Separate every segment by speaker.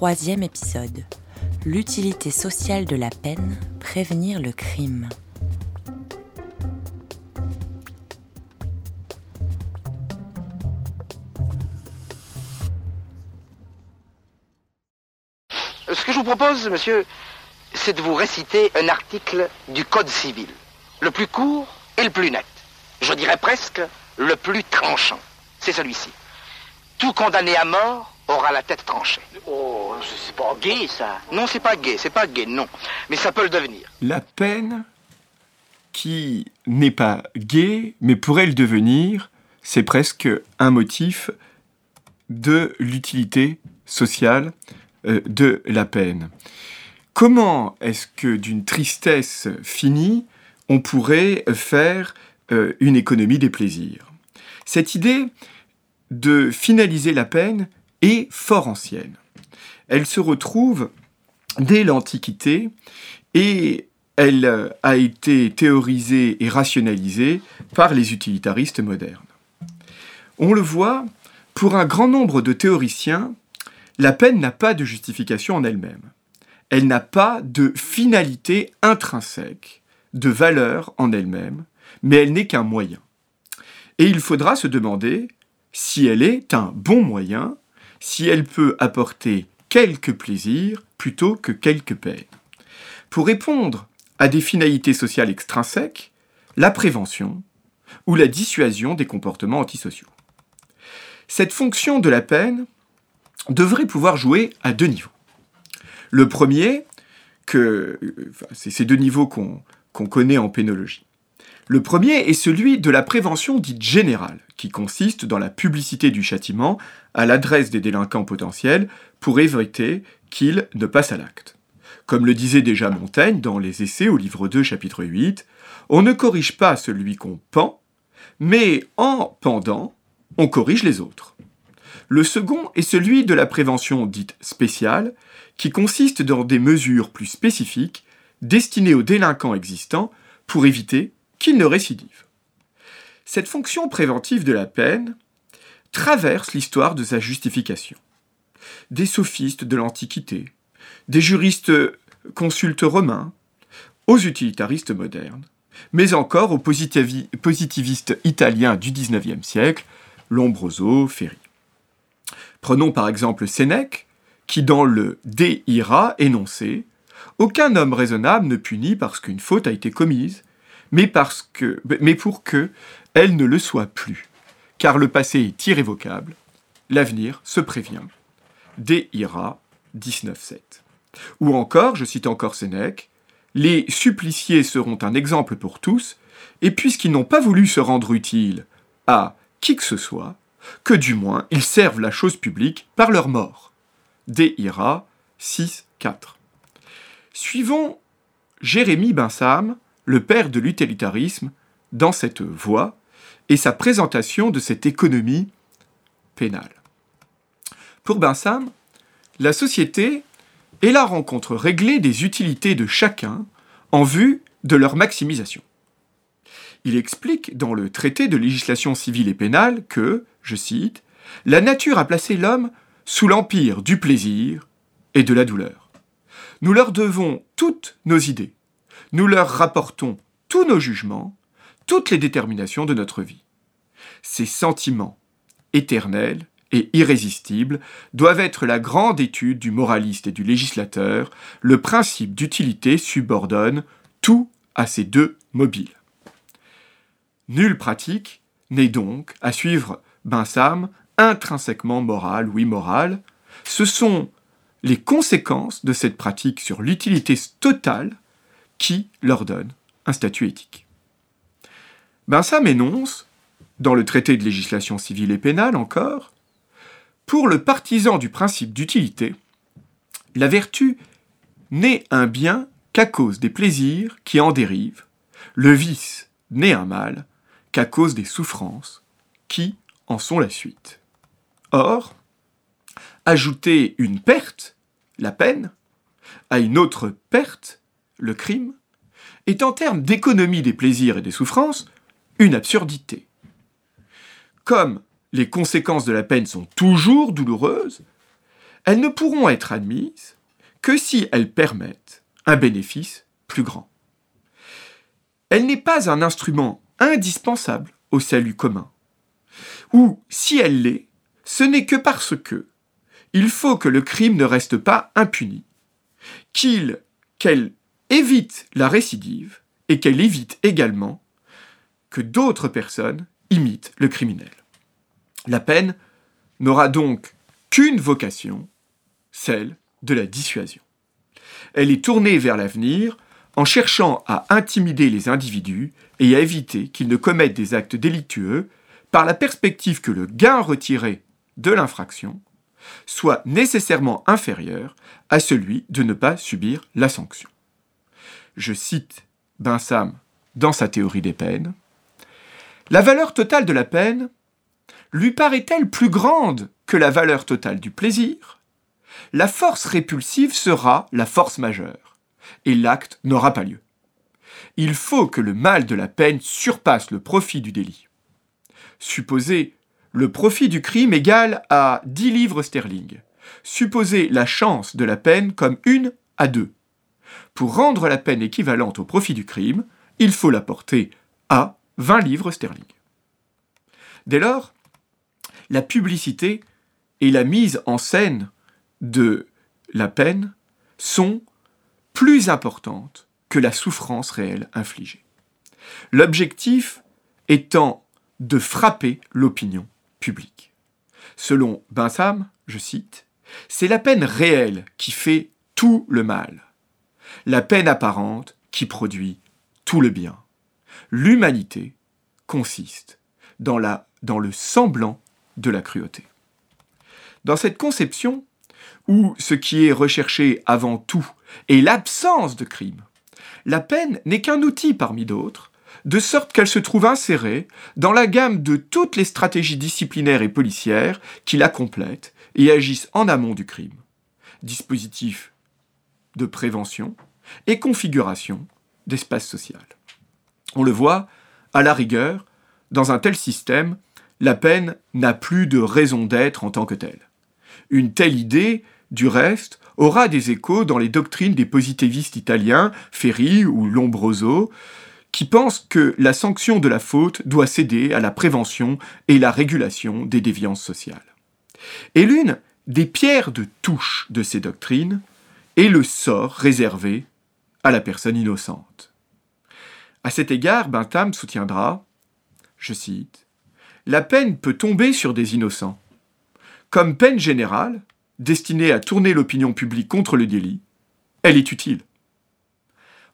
Speaker 1: Troisième épisode. L'utilité sociale de la peine, prévenir le crime.
Speaker 2: Ce que je vous propose, monsieur, c'est de vous réciter un article du Code civil. Le plus court et le plus net. Je dirais presque le plus tranchant. C'est celui-ci. Tout condamné à mort aura la tête tranchée.
Speaker 3: Oh, c'est pas gay, ça.
Speaker 2: Non, c'est pas gay, c'est pas gay, non. Mais ça peut le devenir.
Speaker 4: La peine qui n'est pas gay, mais pourrait le devenir, c'est presque un motif de l'utilité sociale euh, de la peine. Comment est-ce que d'une tristesse finie, on pourrait faire euh, une économie des plaisirs? Cette idée de finaliser la peine est fort ancienne. Elle se retrouve dès l'Antiquité et elle euh, a été théorisée et rationalisée par les utilitaristes modernes. On le voit, pour un grand nombre de théoriciens, la peine n'a pas de justification en elle-même. Elle n'a pas de finalité intrinsèque, de valeur en elle-même, mais elle n'est qu'un moyen. Et il faudra se demander si elle est un bon moyen, si elle peut apporter quelques plaisirs plutôt que quelques peines. Pour répondre à des finalités sociales extrinsèques, la prévention ou la dissuasion des comportements antisociaux. Cette fonction de la peine devrait pouvoir jouer à deux niveaux. Le premier, que, c'est ces deux niveaux qu'on connaît en pénologie. Le premier est celui de la prévention dite générale, qui consiste dans la publicité du châtiment à l'adresse des délinquants potentiels pour éviter qu'ils ne passent à l'acte. Comme le disait déjà Montaigne dans les Essais au livre 2 chapitre 8, on ne corrige pas celui qu'on pend, mais en pendant, on corrige les autres. Le second est celui de la prévention dite spéciale, qui consiste dans des mesures plus spécifiques destinées aux délinquants existants pour éviter qu'ils ne récidivent. Cette fonction préventive de la peine traverse l'histoire de sa justification. Des sophistes de l'Antiquité, des juristes consultes romains, aux utilitaristes modernes, mais encore aux positivistes italiens du XIXe siècle, Lombroso, Ferri. Prenons par exemple Sénèque, qui dans le De ira énonçait Aucun homme raisonnable ne punit parce qu'une faute a été commise, mais, pour que elle ne le soit plus. Car le passé est irrévocable, l'avenir se prévient. De ira 19.7. Ou encore, je cite encore Sénèque, les suppliciés seront un exemple pour tous, et puisqu'ils n'ont pas voulu se rendre utiles à qui que ce soit, que du moins ils servent la chose publique par leur mort. Ira 6, 4. Suivons Jérémie Binsam, le père de l'utilitarisme, dans cette voie et sa présentation de cette économie pénale. Pour Binsam, la société est la rencontre réglée des utilités de chacun en vue de leur maximisation. Il explique dans le traité de législation civile et pénale que, je cite, La nature a placé l'homme sous l'empire du plaisir et de la douleur. Nous leur devons toutes nos idées, nous leur rapportons tous nos jugements, toutes les déterminations de notre vie. Ces sentiments éternels et irrésistibles doivent être la grande étude du moraliste et du législateur, le principe d'utilité subordonne tout à ces deux mobiles. Nulle pratique n'est donc, à suivre Binsam, intrinsèquement morale ou immorale. Ce sont les conséquences de cette pratique sur l'utilité totale qui leur donnent un statut éthique. Binsam énonce dans le traité de législation civile et pénale encore, pour le partisan du principe d'utilité, la vertu n'est un bien qu'à cause des plaisirs qui en dérivent, le vice n'est un mal qu'à cause des souffrances qui en sont la suite. Or, ajouter une perte, la peine, à une autre perte, le crime, est en termes d'économie des plaisirs et des souffrances une absurdité. Comme les conséquences de la peine sont toujours douloureuses, elles ne pourront être admises que si elles permettent un bénéfice plus grand. Elle n'est pas un instrument indispensable au salut commun. Ou, si elle l'est, ce n'est que parce que il faut que le crime ne reste pas impuni, qu'il, qu'elle évite la récidive et qu'elle évite également que d'autres personnes imitent le criminel. La peine n'aura donc qu'une vocation, celle de la dissuasion. Elle est tournée vers l'avenir en cherchant à intimider les individus et à éviter qu'ils ne commettent des actes délictueux par la perspective que le gain retiré de l'infraction soit nécessairement inférieur à celui de ne pas subir la sanction. Je cite Binsam dans sa théorie des peines. La valeur totale de la peine lui paraît-elle plus grande que la valeur totale du plaisir? La force répulsive sera la force majeure, et l'acte n'aura pas lieu. Il faut que le mal de la peine surpasse le profit du délit. Supposez le profit du crime égal à 10 livres sterling. Supposez la chance de la peine comme une à deux. Pour rendre la peine équivalente au profit du crime, il faut la porter à 20 livres sterling. Dès lors, la publicité et la mise en scène de la peine sont plus importantes que la souffrance réelle infligée. L'objectif étant de frapper l'opinion publique. Selon Bentham, je cite, c'est la peine réelle qui fait tout le mal, la peine apparente qui produit tout le bien. L'humanité consiste dans, la, dans le semblant de la cruauté. Dans cette conception, où ce qui est recherché avant tout est l'absence de crime, la peine n'est qu'un outil parmi d'autres, de sorte qu'elle se trouve insérée dans la gamme de toutes les stratégies disciplinaires et policières qui la complètent et agissent en amont du crime. Dispositif de prévention et configuration d'espace social. On le voit, à la rigueur, dans un tel système, la peine n'a plus de raison d'être en tant que telle. Une telle idée, du reste, aura des échos dans les doctrines des positivistes italiens, Ferri ou Lombroso, qui pensent que la sanction de la faute doit céder à la prévention et la régulation des déviances sociales. Et l'une des pierres de touche de ces doctrines est le sort réservé à la personne innocente. À cet égard, Bentham soutiendra, je cite, La peine peut tomber sur des innocents. Comme peine générale, destinée à tourner l'opinion publique contre le délit, elle est utile.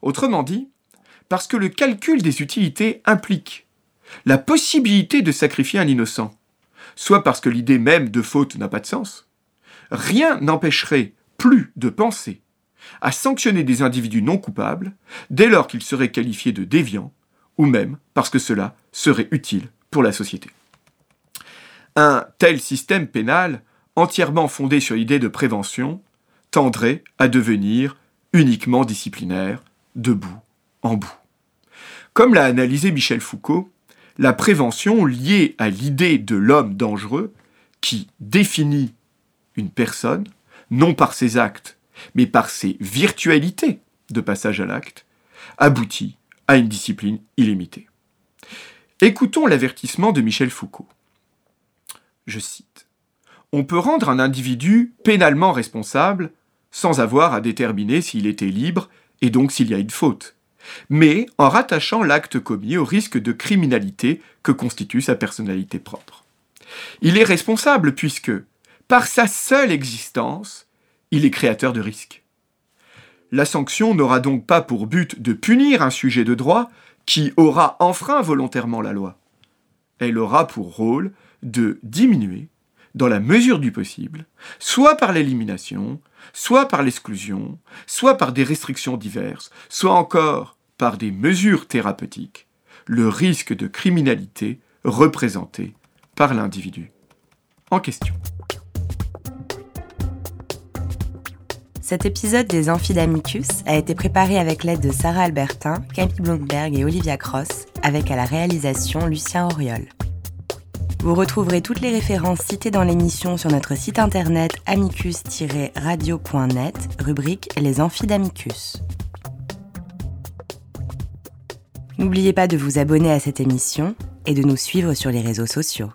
Speaker 4: Autrement dit, parce que le calcul des utilités implique la possibilité de sacrifier un innocent, soit parce que l'idée même de faute n'a pas de sens, rien n'empêcherait plus de penser à sanctionner des individus non coupables dès lors qu'ils seraient qualifiés de déviants, ou même parce que cela serait utile pour la société. Un tel système pénal, entièrement fondé sur l'idée de prévention, tendrait à devenir uniquement disciplinaire, debout en bout. Comme l'a analysé Michel Foucault, la prévention liée à l'idée de l'homme dangereux, qui définit une personne, non par ses actes, mais par ses virtualités de passage à l'acte, aboutit à une discipline illimitée. Écoutons l'avertissement de Michel Foucault. Je cite. On peut rendre un individu pénalement responsable sans avoir à déterminer s'il était libre et donc s'il y a une faute mais en rattachant l'acte commis au risque de criminalité que constitue sa personnalité propre. Il est responsable puisque, par sa seule existence, il est créateur de risques. La sanction n'aura donc pas pour but de punir un sujet de droit qui aura enfreint volontairement la loi. elle aura pour rôle de diminuer, dans la mesure du possible, soit par l'élimination, soit par l'exclusion, soit par des restrictions diverses, soit encore par des mesures thérapeutiques, le risque de criminalité représenté par l'individu en question.
Speaker 1: Cet épisode des Amphidamicus a été préparé avec l'aide de Sarah Albertin, Camille Blomberg et Olivia Cross, avec à la réalisation Lucien Auriol. Vous retrouverez toutes les références citées dans l'émission sur notre site internet amicus-radio.net, rubrique Les Amphidamicus. N'oubliez pas de vous abonner à cette émission et de nous suivre sur les réseaux sociaux.